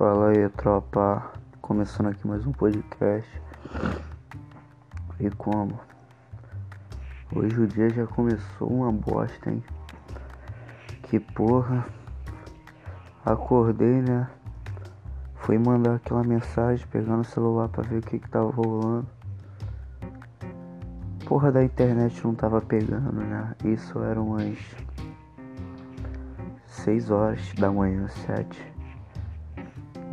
Fala aí, tropa. Começando aqui mais um podcast. E como? Hoje o dia já começou uma bosta, hein? Que porra. Acordei, né? Fui mandar aquela mensagem pegando o celular pra ver o que que tava rolando. Porra da internet não tava pegando, né? Isso eram umas 6 horas da manhã, 7.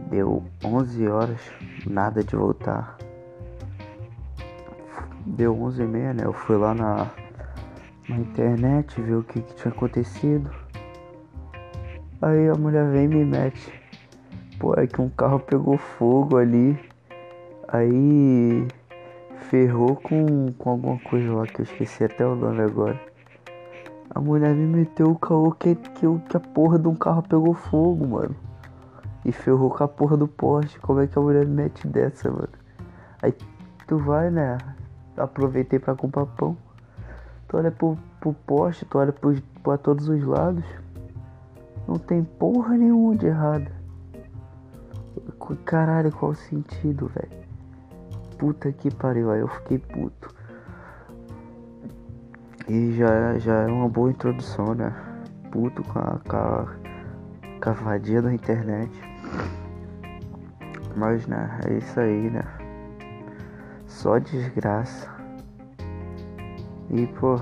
Deu 11 horas, nada de voltar. Deu 11 e meia, né? Eu fui lá na, na internet ver o que, que tinha acontecido. Aí a mulher vem e me mete. Pô, é que um carro pegou fogo ali. Aí ferrou com, com alguma coisa lá que eu esqueci até o nome agora. A mulher me meteu o caô que, que, que a porra de um carro pegou fogo, mano. E ferrou com a porra do poste. Como é que a mulher me mete dessa, mano? Aí tu vai, né? Aproveitei pra comprar pão. Tu olha pro, pro poste, tu olha pro, pra todos os lados. Não tem porra nenhuma de errado. Caralho, qual o sentido, velho? Puta que pariu, aí eu fiquei puto. E já, já é uma boa introdução, né? Puto com a, com a cavadinha da internet. Mas, né? É isso aí, né? Só desgraça. E, pô,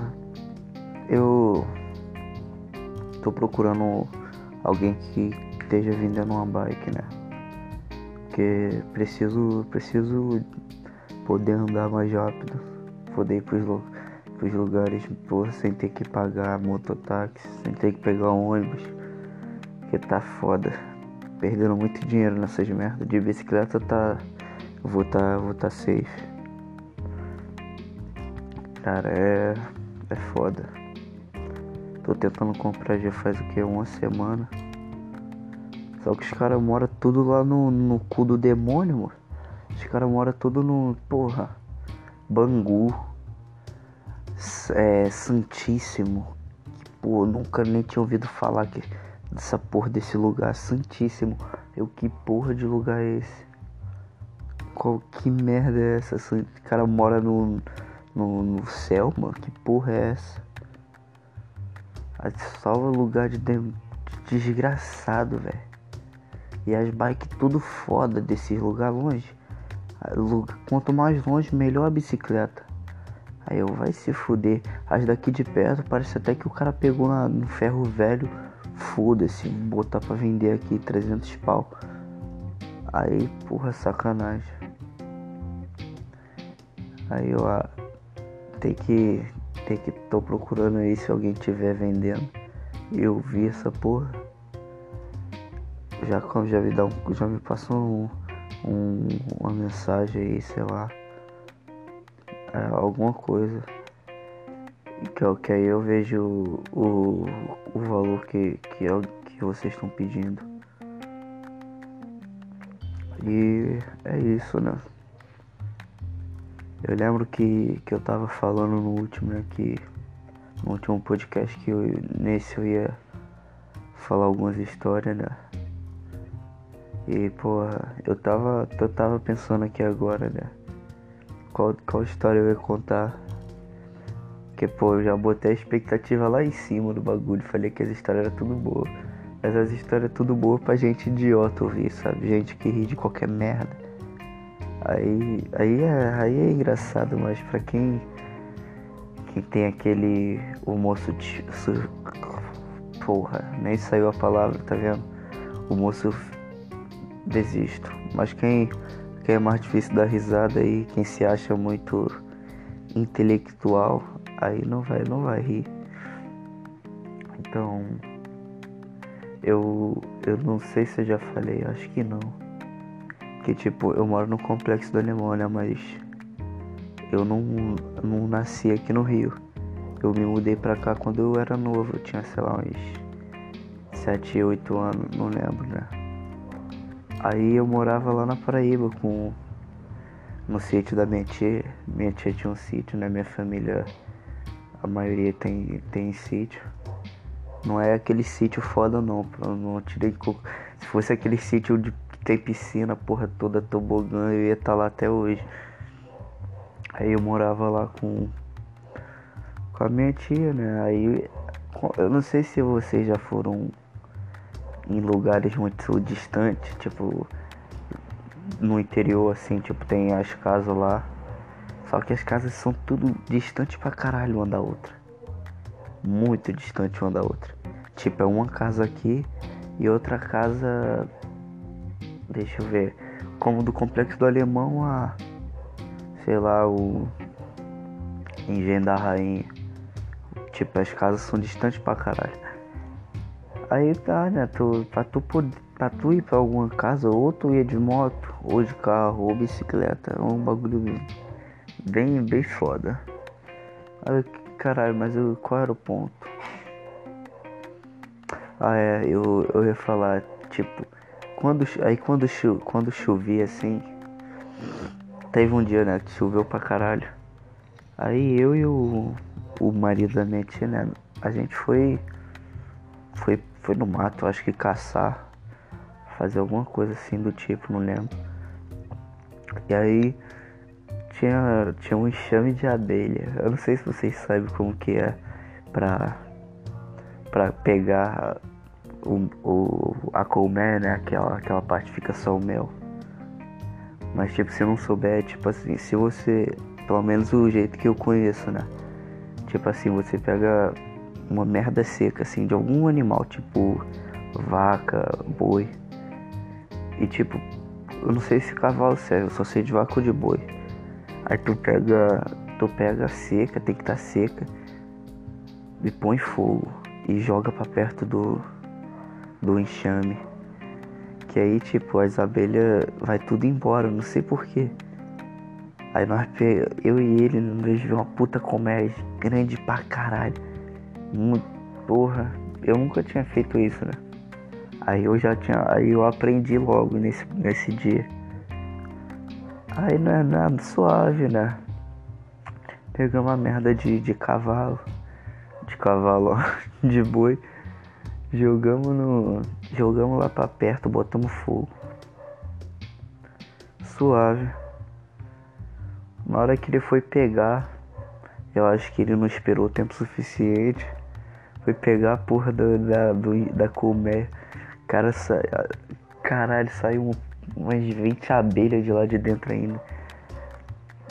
eu tô procurando alguém que esteja vendendo uma bike, né? Porque preciso, preciso poder andar mais rápido, poder ir pros pros lugares porra, sem ter que pagar mototáxi, sem ter que pegar um ônibus. Que tá foda. Perdendo muito dinheiro nessas merdas. De bicicleta tá. Vou tá. Vou tá safe. Cara, é. É foda. Tô tentando comprar já faz o que? Uma semana. Só que os caras moram tudo lá no, no cu do demônio, mano. Os caras moram tudo no. Porra. Bangu é, Santíssimo. Que, pô, nunca nem tinha ouvido falar que, dessa porra desse lugar. Santíssimo. Eu, que porra de lugar é esse? Qual, que merda é essa? O cara mora no, no, no céu, mano. Que porra é essa? Salva lugar de, de desgraçado, velho. E as bikes tudo foda desses lugar longe. Quanto mais longe, melhor a bicicleta. Aí eu, vai se fuder. As daqui de perto, parece até que o cara pegou na, no ferro velho. Foda-se, botar pra vender aqui 300 pau. Aí, porra, sacanagem. Aí eu, ah, tem que, tem que, tô procurando aí se alguém tiver vendendo. Eu vi essa porra. Já, já me dá um, já me passou um, um, uma mensagem aí, sei lá é, alguma coisa. Que, que aí eu vejo o, o valor que, que, é, que vocês estão pedindo. E é isso, né? Eu lembro que, que eu tava falando no último, né? No último podcast que eu, nesse eu ia falar algumas histórias, né? E porra, eu tava, eu tava pensando aqui agora, né? qual, qual história eu ia contar. Porque, pô, eu já botei a expectativa lá em cima do bagulho. Falei que as histórias eram tudo boa. Mas as histórias tudo boa pra gente idiota ouvir, sabe? Gente que ri de qualquer merda. Aí, aí, é, aí é engraçado, mas pra quem, quem tem aquele. O moço. Porra, nem saiu a palavra, tá vendo? O moço. Desisto. Mas quem que é mais difícil dar risada aí, quem se acha muito intelectual, aí não vai, não vai rir. Então, eu eu não sei se eu já falei, acho que não. Que tipo, eu moro no complexo da Alemanha, mas eu não, não nasci aqui no Rio. Eu me mudei pra cá quando eu era novo, eu tinha, sei lá, uns 7, 8 anos, não lembro, né? Aí eu morava lá na Paraíba com no sítio da minha tia. Minha tia tinha um sítio, né? Minha família, a maioria tem, tem sítio. Não é aquele sítio foda não, não tirei Se fosse aquele sítio de tem piscina, porra toda, tobogã, eu ia estar tá lá até hoje. Aí eu morava lá com, com a minha tia, né? Aí eu não sei se vocês já foram em lugares muito distantes, tipo no interior assim, tipo tem as casas lá. Só que as casas são tudo distante pra caralho uma da outra. Muito distante uma da outra. Tipo, é uma casa aqui e outra casa. Deixa eu ver. Como do complexo do alemão a. Sei lá, o. Engenho da Rainha. Tipo, as casas são distantes pra caralho. Aí tá, né? Tu, pra, tu, pra tu ir pra alguma casa, ou tu ia de moto, ou de carro, ou bicicleta. É um bagulho bem, bem foda. Aí, caralho, mas eu, qual era o ponto? Ah, é, eu, eu ia falar, tipo, quando, aí quando, cho, quando chovia assim, teve um dia, né, que choveu pra caralho. Aí eu e o, o marido da minha tia, né, a gente foi, foi, foi no mato, acho que caçar, fazer alguma coisa assim do tipo, não lembro. E aí tinha, tinha um enxame de abelha. Eu não sei se vocês sabem como que é pra para pegar o, o, a colmeia, né? Aquela, aquela parte fica só o mel. Mas tipo, se não souber, tipo assim, se você. Pelo menos o jeito que eu conheço, né? Tipo assim, você pega uma merda seca, assim, de algum animal, tipo vaca, boi. E tipo, eu não sei se cavalo serve, eu só sei de vaca ou de boi. Aí tu pega. Tu pega seca, tem que estar tá seca. E põe fogo e joga para perto do, do enxame. Que aí, tipo, as abelhas vai tudo embora, não sei porquê. Aí nós, eu e ele, nós vimos uma puta comédia grande pra caralho. Muito, porra, eu nunca tinha feito isso, né? Aí eu já tinha, aí eu aprendi logo nesse, nesse dia. Aí não é nada suave, né? Pegamos uma merda de, de cavalo de cavalo, de boi. Jogamos no. Jogamos lá pra perto, botamos fogo. Suave. Na hora que ele foi pegar, eu acho que ele não esperou o tempo suficiente. Foi pegar a porra da, da, do, da colmeia. Cara, sa... caralho, saiu umas 20 abelhas de lá de dentro ainda.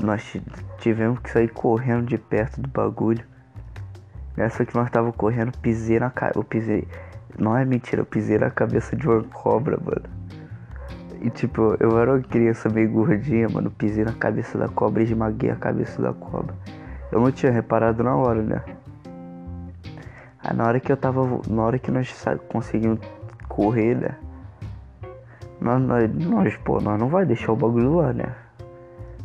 Nós tivemos que sair correndo de perto do bagulho. Nessa que nós tava correndo, pisei na cara. Eu pisei. Não é mentira, eu pisei na cabeça de uma cobra, mano. E tipo, eu era uma criança meio gordinha, mano. Pisei na cabeça da cobra e esmaguei a cabeça da cobra. Eu não tinha reparado na hora, né? Aí na hora que eu tava. Na hora que nós conseguimos correr, né? Nós, nós, nós, pô, nós não vai deixar o bagulho lá, né?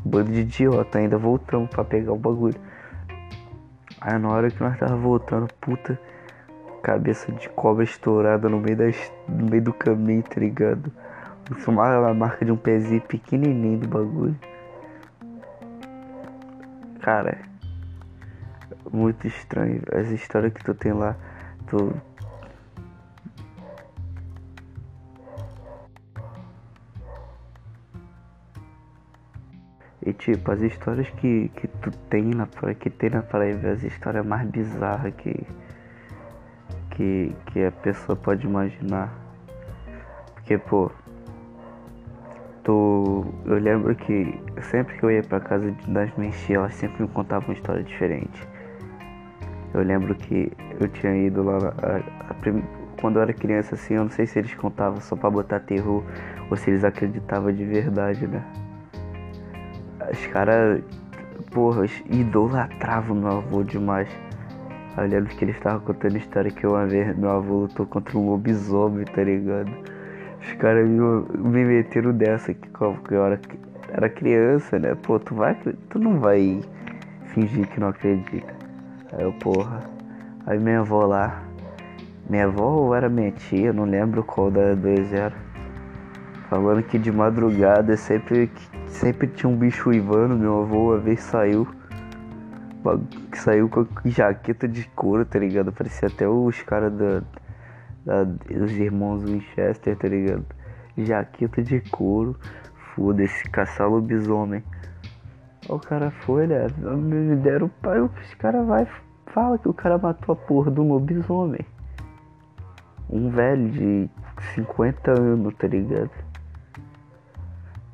Bando de idiota, ainda voltamos pra pegar o bagulho. Aí na hora que nós tava voltando, puta, cabeça de cobra estourada no meio, das, no meio do caminho, tá ligado? Filmava a marca de um pezinho pequenininho do bagulho. Cara, muito estranho. As histórias que tu tem lá, tu E tipo, as histórias que, que tu tem na praia, que tem na praia, as histórias mais bizarras que, que, que a pessoa pode imaginar. Porque, pô, tu, eu lembro que sempre que eu ia pra casa das minhas elas sempre me contavam uma história diferente. Eu lembro que eu tinha ido lá, a, a, quando eu era criança assim, eu não sei se eles contavam só pra botar terror ou se eles acreditavam de verdade, né? Os caras, porra, idolatravam meu avô demais. Eu lembro que eles estavam contando história que uma vez meu avô lutou contra um lobisomem, tá ligado? Os caras me, me meteram dessa que eu era, era criança, né? Pô, tu vai. Tu não vai fingir que não acredita. Aí eu, porra. Aí minha avó lá. Minha avó ou era minha tia, não lembro qual da dois era. Falando que de madrugada sempre Sempre tinha um bicho uivando, meu avô uma vez saiu. Que saiu com jaqueta de couro, tá ligado? Parecia até os caras da, da, dos irmãos Winchester, tá ligado? jaqueta de couro, foda-se, caçar lobisomem. O cara foi, né? Me deram o pai, os cara vai, fala que o cara matou a porra do lobisomem. Um velho de 50 anos, tá ligado?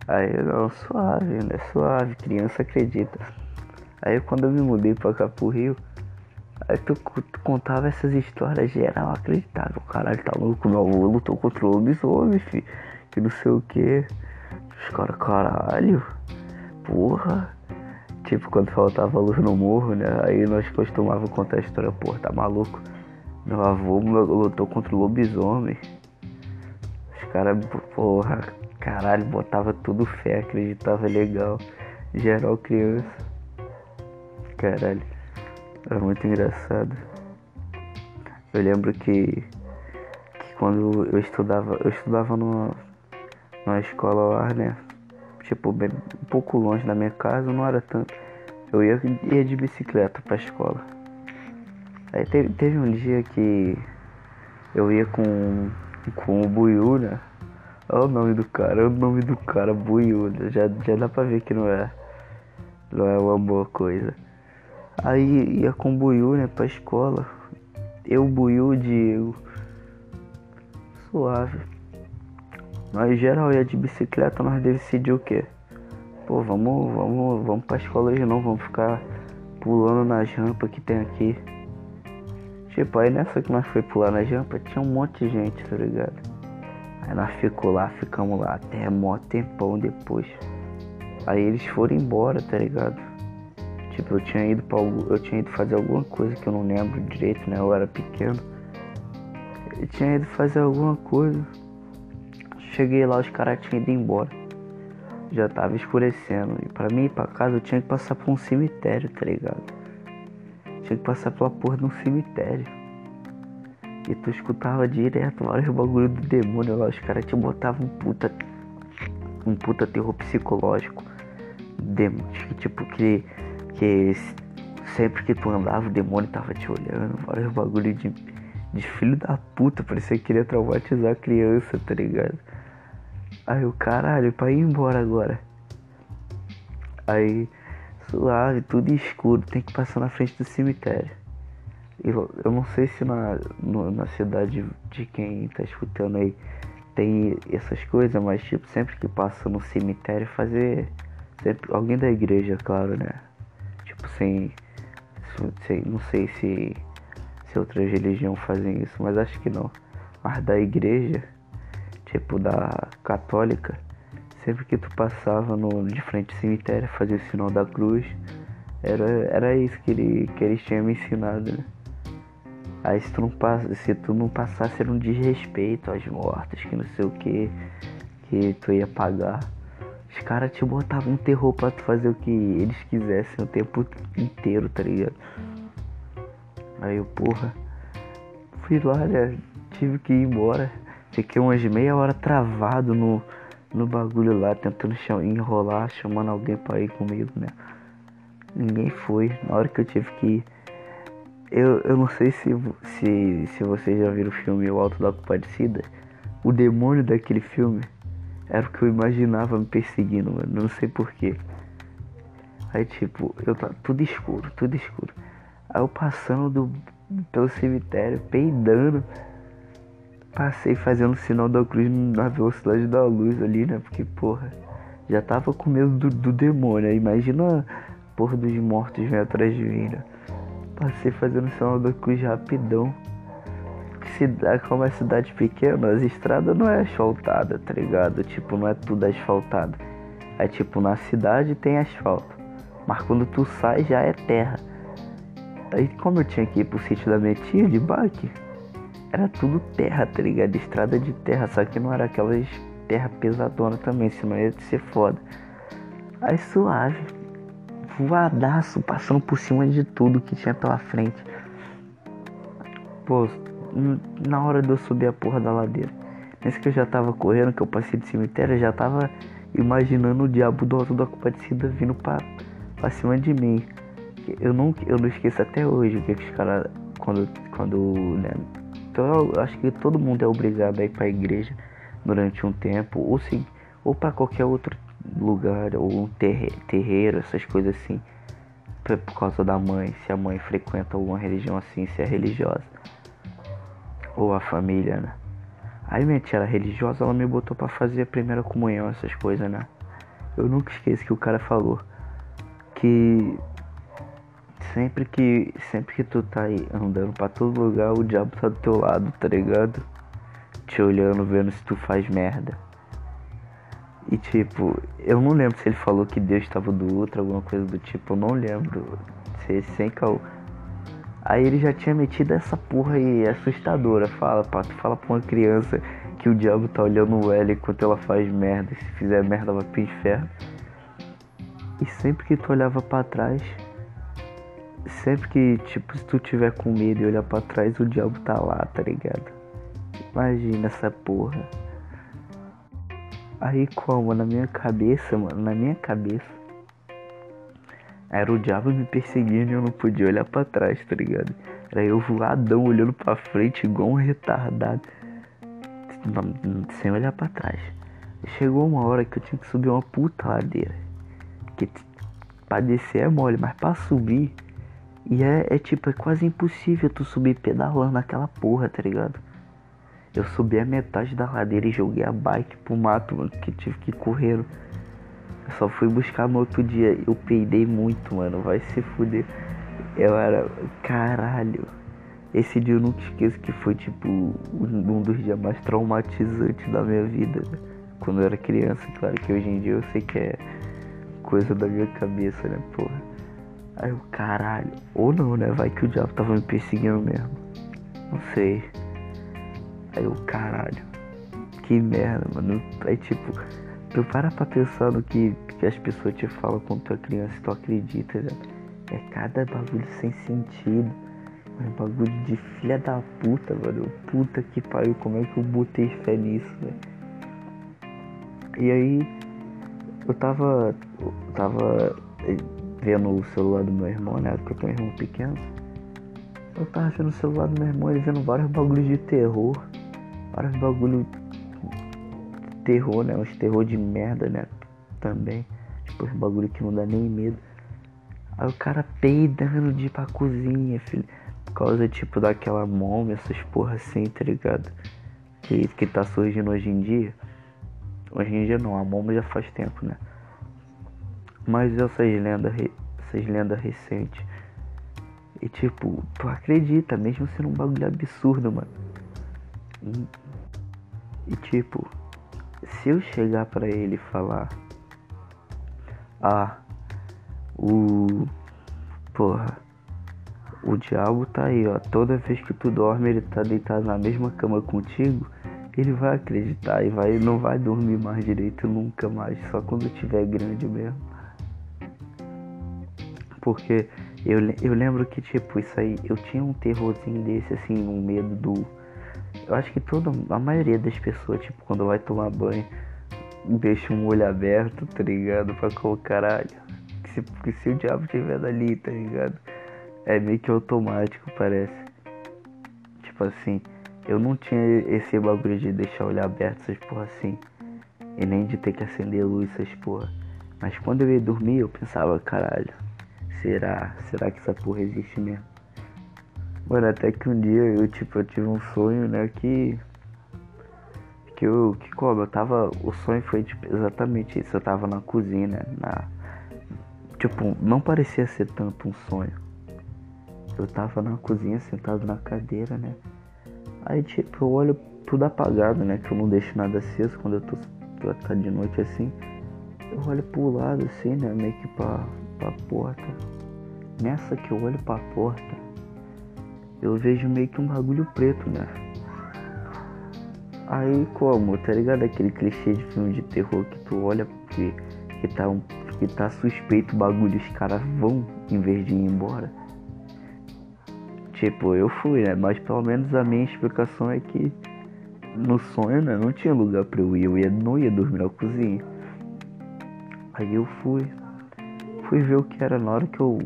Aí não, suave, né? Suave, criança acredita. Aí quando eu me mudei pra cá pro Rio, aí tu, tu contava essas histórias geral acreditável. Caralho, tá louco, meu avô lutou contra o lobisomem, filho. Que não sei o que. Os caras, caralho, porra. Tipo, quando faltava luz no morro, né? Aí nós costumávamos contar a história, porra, tá maluco? Meu avô lutou contra o lobisomem. Os caras, porra, caralho, botava tudo fé, acreditava legal. Geral criança. Caralho, era muito engraçado. Eu lembro que, que quando eu estudava, eu estudava numa, numa escola lá, né? tipo, bem, um pouco longe da minha casa, não era tanto. Eu ia, ia de bicicleta pra escola. Aí teve, teve um dia que eu ia com, com o Buiú, né? Olha o nome do cara, olha o nome do cara, Buiú. Né? Já, já dá pra ver que não é, não é uma boa coisa. Aí ia com o Buiú, né, pra escola. Eu, Buiú, Diego. Suave. Nós geral ia de bicicleta, nós decidimos o quê? Pô, vamos, vamos, vamos pra escola hoje não, vamos ficar pulando nas rampas que tem aqui. Tipo, aí nessa que nós foi pular nas rampas, tinha um monte de gente, tá ligado? Aí nós ficou lá, ficamos lá até mó tempão depois. Aí eles foram embora, tá ligado? Tipo, eu tinha ido para eu tinha ido fazer alguma coisa que eu não lembro direito, né? Eu era pequeno. Eu tinha ido fazer alguma coisa. Cheguei lá, os caras tinham ido embora. Já tava escurecendo. E pra mim ir pra casa eu tinha que passar por um cemitério, tá ligado? Tinha que passar pela porra de um cemitério. E tu escutava direto vários bagulho do demônio lá. Os caras te botavam um puta. Um puta terror psicológico. Demônio, tipo que. Que sempre que tu andava o demônio tava te olhando. Vários bagulho de. De filho da puta. Parecia que queria traumatizar a criança, tá ligado? Aí o caralho, pra ir embora agora. Aí, suave, tudo escuro, tem que passar na frente do cemitério. Eu, eu não sei se na, no, na cidade de quem tá escutando aí tem essas coisas, mas tipo, sempre que passa no cemitério fazer. Sempre, alguém da igreja, claro, né? Tipo, sem. sem não sei se, se outras religiões fazem isso, mas acho que não. Mas da igreja tipo da católica, sempre que tu passava no, de frente ao cemitério, fazia o sinal da cruz, era, era isso que, ele, que eles tinham me ensinado, né? Aí se tu não, se tu não passasse era um desrespeito aos mortos, que não sei o que, que tu ia pagar. Os caras te botavam um terror pra tu fazer o que eles quisessem o tempo inteiro, tá ligado? Aí eu, porra, fui lá, né? Tive que ir embora. Fiquei umas meia hora travado no, no bagulho lá, tentando enrolar, chamando alguém pra ir comigo, né? Ninguém foi. Na hora que eu tive que ir. Eu, eu não sei se, se, se vocês já viram o filme O Alto da Compadecida. O demônio daquele filme era o que eu imaginava me perseguindo, mano. Não sei porquê. Aí tipo, eu tava tudo escuro, tudo escuro. Aí eu passando do, pelo cemitério, peidando. Passei fazendo o sinal da cruz na velocidade da luz ali, né? Porque, porra, já tava com medo do, do demônio. Imagina a porra dos mortos vem atrás de mim, né? Passei fazendo sinal da cruz rapidão. Cidade, como é cidade pequena, as estradas não é asfaltada, tá ligado? Tipo, não é tudo asfaltado. É tipo, na cidade tem asfalto. Mas quando tu sai já é terra. Aí como eu tinha que ir pro sítio da minha tia de bike, era tudo terra, tá ligado? Estrada de terra, só que não era aquelas terra pesadona também, senão ia ser foda. Aí suave, voadaço, passando por cima de tudo que tinha pela frente. Pô, na hora de eu subir a porra da ladeira, nesse que eu já tava correndo, que eu passei de cemitério, eu já tava imaginando o diabo do alto da compadecida vindo pra, pra cima de mim. Eu não, eu não esqueço até hoje o que, que os caras, quando, quando né, então eu acho que todo mundo é obrigado a ir pra igreja durante um tempo, ou se ou para qualquer outro lugar, ou um terreiro, essas coisas assim, por causa da mãe, se a mãe frequenta alguma religião assim, se é religiosa, ou a família, né? Aí minha tia era religiosa, ela me botou para fazer a primeira comunhão, essas coisas, né? Eu nunca esqueço que o cara falou que sempre que sempre que tu tá aí andando para todo lugar, o diabo tá do teu lado, tá ligado? Te olhando, vendo se tu faz merda. E tipo, eu não lembro se ele falou que Deus estava do outro, alguma coisa do tipo, eu não lembro. Se sem caô. Aí ele já tinha metido essa porra aí assustadora. Fala, pá, tu fala pra uma criança que o diabo tá olhando ela enquanto ela faz merda. Se fizer merda vai pro inferno. E sempre que tu olhava para trás, sempre que, tipo, se tu tiver com medo e olhar para trás, o diabo tá lá, tá ligado? Imagina essa porra. Aí como? Na minha cabeça, mano, na minha cabeça era o diabo me perseguindo e eu não podia olhar para trás, tá ligado? Era eu voadão olhando para frente igual um retardado. Sem olhar para trás. Chegou uma hora que eu tinha que subir uma puta ladeira. Que pra descer é mole, mas pra subir. E é, é tipo, é quase impossível tu subir pedalando naquela porra, tá ligado? Eu subi a metade da ladeira e joguei a bike pro mato, mano, que tive que correr. Eu só fui buscar no outro dia. Eu peidei muito, mano. Vai se fuder. Eu era. Caralho. Esse dia eu nunca esqueço que foi tipo um dos dias mais traumatizantes da minha vida. Quando eu era criança, claro que hoje em dia eu sei que é coisa da minha cabeça, né, porra. Aí eu, caralho. Ou não, né? Vai que o diabo tava me perseguindo mesmo. Não sei. Aí eu, caralho. Que merda, mano. Aí tipo Tu para pra pensar no que, que as pessoas te falam quando tu é criança e tu acredita, né? É cada bagulho sem sentido. É bagulho de filha da puta, mano. Puta que pariu, como é que eu botei fé nisso, velho? E aí, eu tava. Eu tava vendo o celular do meu irmão, né? Porque eu tenho um irmão pequeno. Eu tava vendo o celular do meu irmão vendo vários bagulhos de terror. Vários bagulhos terror, né? Uns terror de merda, né? Também. Tipo, um bagulho que não dá nem medo. Aí o cara peidando de ir pra cozinha, filho. Por causa, tipo, daquela mômia, essas porra assim, tá ligado? Que, que tá surgindo hoje em dia. Hoje em dia não, a mômia já faz tempo, né? Mas essas lendas, essas lendas recentes. E tipo, tu acredita, mesmo sendo um bagulho absurdo, mano. E, tipo, se eu chegar para ele falar, ah, o porra, o diabo tá aí, ó, toda vez que tu dorme ele tá deitado na mesma cama contigo, ele vai acreditar e vai não vai dormir mais direito nunca mais, só quando tiver grande mesmo. Porque eu, eu lembro que tipo isso aí, eu tinha um terrorzinho desse assim, um medo do eu acho que toda a maioria das pessoas, tipo, quando vai tomar banho, deixa um olho aberto, tá ligado? Pra qual caralho. Que se, que se o diabo estiver ali, tá ligado? É meio que automático, parece. Tipo assim, eu não tinha esse bagulho de deixar o olho aberto, essas porra assim. E nem de ter que acender luz, essas porra. Mas quando eu ia dormir, eu pensava, caralho, será? Será que essa porra existe mesmo? Mano, até que um dia eu, tipo, eu tive um sonho, né, que... Que eu, que como, eu tava, o sonho foi, tipo, exatamente isso, eu tava na cozinha, né, na... Tipo, não parecia ser tanto um sonho. Eu tava na cozinha, sentado na cadeira, né, aí, tipo, eu olho tudo apagado, né, que eu não deixo nada aceso quando eu tô, tá de noite assim. Eu olho pro lado, assim, né, meio que pra, pra porta. Nessa que eu olho pra porta, eu vejo meio que um bagulho preto, né? Aí como, tá ligado? Aquele clichê de filme de terror que tu olha que, que, tá, um, que tá suspeito o bagulho, os caras vão em vez de ir embora. Tipo, eu fui, né? Mas pelo menos a minha explicação é que no sonho, né? Não tinha lugar pra eu ir, eu ia, não ia dormir na cozinha. Aí eu fui. Fui ver o que era na hora que eu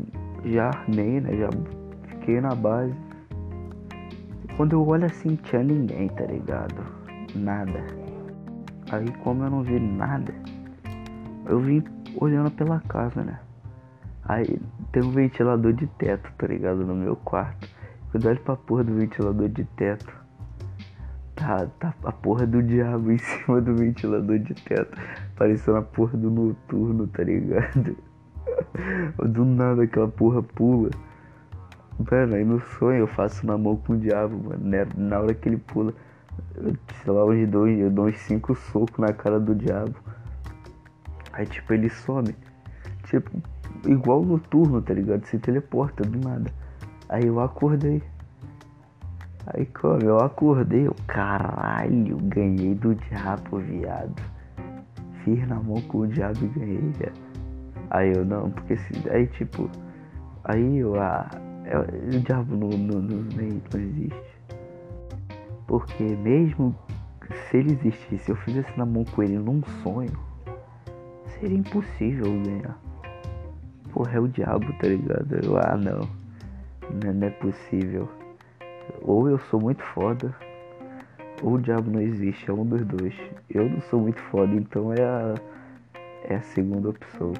já armei, né? Já fiquei na base. Quando eu olho assim, tinha ninguém, tá ligado? Nada. Aí como eu não vi nada, eu vim olhando pela casa, né? Aí tem um ventilador de teto, tá ligado? No meu quarto. Quando eu olho pra porra do ventilador de teto, tá, tá a porra do diabo em cima do ventilador de teto. Parecendo a porra do noturno, tá ligado? Do nada aquela porra pula. Mano, aí no sonho eu faço na mão com o diabo, mano. Né? Na hora que ele pula, eu, sei lá, uns dois, eu dou uns cinco socos na cara do diabo. Aí tipo ele some. Tipo, igual noturno, tá ligado? Se teleporta do nada. Aí eu acordei. Aí como eu acordei, eu caralho, ganhei do diabo, viado. Fiz na mão com o diabo e ganhei. Aí eu não, porque se. Aí tipo. Aí eu. Ah, o diabo não, não, não, existe. Porque mesmo se ele existisse, se eu fizesse na mão com ele num sonho, seria impossível ganhar. Porra, é o diabo, tá ligado? Eu, ah, não. não. Não é possível. Ou eu sou muito foda, ou o diabo não existe, é um dos dois. Eu não sou muito foda, então é a, é a segunda opção.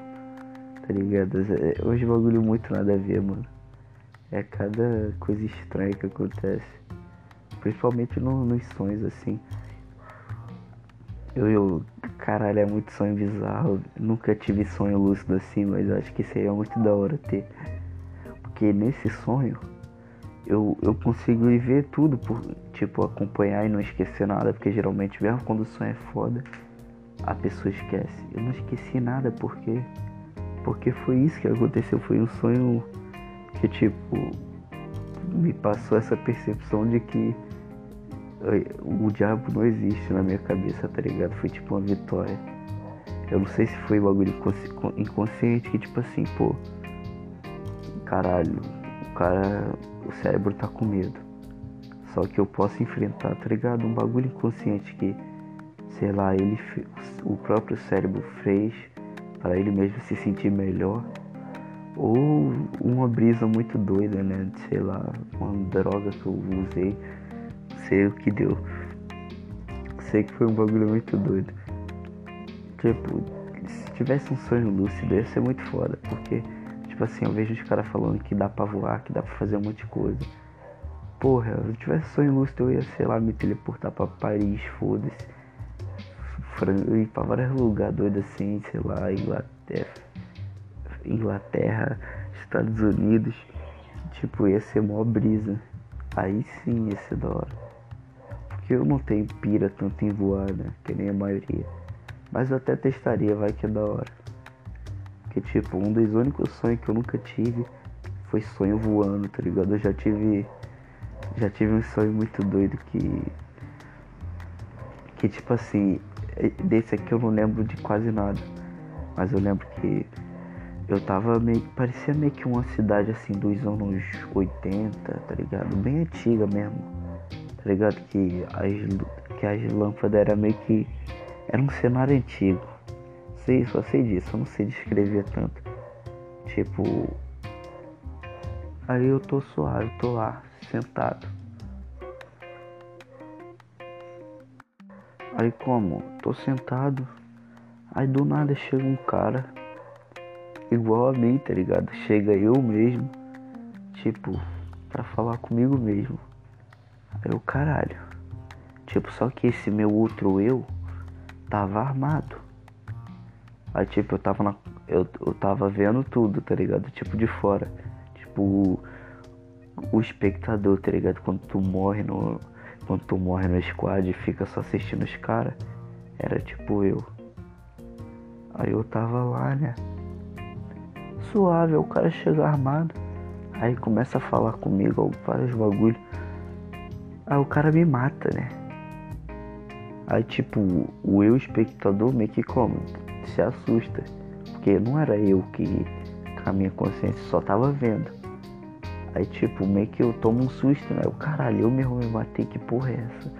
Tá ligado? Hoje bagulho muito nada a ver, mano. É cada coisa estranha que acontece. Principalmente no, nos sonhos, assim. Eu, eu, caralho, é muito sonho bizarro. Nunca tive sonho lúcido assim, mas acho que seria muito da hora ter. Porque nesse sonho eu, eu consigo ver tudo, por, tipo, acompanhar e não esquecer nada, porque geralmente mesmo quando o sonho é foda, a pessoa esquece. Eu não esqueci nada porque porque foi isso que aconteceu, foi um sonho que tipo me passou essa percepção de que o diabo não existe na minha cabeça, tá ligado? Foi tipo uma vitória. Eu não sei se foi um bagulho inconsciente que tipo assim, pô, caralho, o cara, o cérebro tá com medo. Só que eu posso enfrentar, tá ligado? Um bagulho inconsciente que, sei lá, ele, o próprio cérebro fez para ele mesmo se sentir melhor. Ou uma brisa muito doida, né? Sei lá, uma droga que eu usei. Sei o que deu. Sei que foi um bagulho muito doido. Tipo, se tivesse um sonho lúcido ia ser muito foda, porque, tipo assim, eu vejo os caras falando que dá pra voar, que dá pra fazer um monte de coisa. Porra, se tivesse sonho lúcido eu ia, sei lá, me teleportar pra Paris, foda-se ir pra vários lugares doidos assim, sei lá, Inglaterra, Inglaterra, Estados Unidos. Tipo, ia ser mó brisa. Aí sim ia ser da hora. Porque eu não tenho pira tanto em voar, né? Que nem a maioria. Mas eu até testaria, vai que é da hora. Que tipo, um dos únicos sonhos que eu nunca tive foi sonho voando, tá ligado? Eu já tive. Já tive um sonho muito doido que. Que tipo assim, Desse aqui eu não lembro de quase nada. Mas eu lembro que eu tava meio. Parecia meio que uma cidade assim dos anos 80, tá ligado? Bem antiga mesmo. Tá ligado? Que as, que as lâmpadas era meio que. Era um cenário antigo. Sei, só sei disso, eu não sei descrever tanto. Tipo. Aí eu tô suave, tô lá, sentado. Aí como? Tô sentado. Aí do nada chega um cara. Igual a mim, tá ligado? Chega eu mesmo. Tipo, pra falar comigo mesmo. O caralho. Tipo, só que esse meu outro eu tava armado. Aí tipo, eu tava na. Eu, eu tava vendo tudo, tá ligado? Tipo de fora. Tipo o, o espectador, tá ligado? Quando tu morre no quando tu morre no squad e fica só assistindo os caras, era tipo eu. Aí eu tava lá, né? Suave, o cara chega armado. Aí começa a falar comigo vários bagulho. Aí o cara me mata, né? Aí tipo, o eu espectador meio que como? Se assusta. Porque não era eu que com a minha consciência só tava vendo. Aí tipo, meio que eu tomo um susto, né? O caralho, eu mesmo me matei, que porra é essa?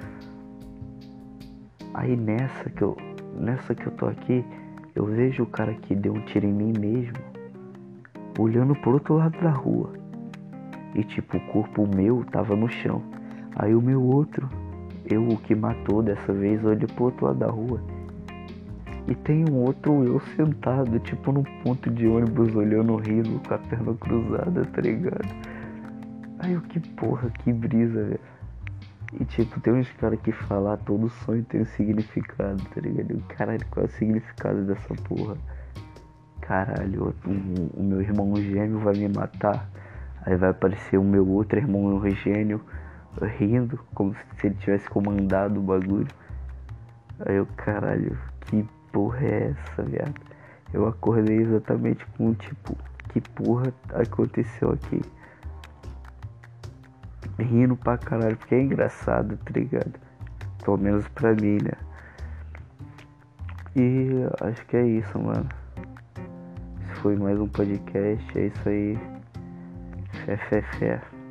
Aí nessa que eu. Nessa que eu tô aqui, eu vejo o cara que deu um tiro em mim mesmo, olhando pro outro lado da rua. E tipo, o corpo meu tava no chão. Aí o meu outro, eu o que matou dessa vez, olha pro outro lado da rua E tem um outro eu sentado, tipo num ponto de ônibus, olhando o rio com a perna cruzada, tá ligado? Aí eu, que porra, que brisa, velho. E tipo, tem uns caras que falar todo sonho tem um significado, tá ligado? Caralho, qual é o significado dessa porra? Caralho, o, o meu irmão gêmeo vai me matar. Aí vai aparecer o meu outro irmão gêmeo rindo, como se ele tivesse comandado o bagulho. Aí eu, caralho, que porra é essa, viado? Eu acordei exatamente com tipo, que porra aconteceu aqui? Rindo pra caralho, porque é engraçado, tá ligado? Pelo menos pra mim, né? E acho que é isso, mano. Foi mais um podcast, é isso aí. Fé, fé, fé.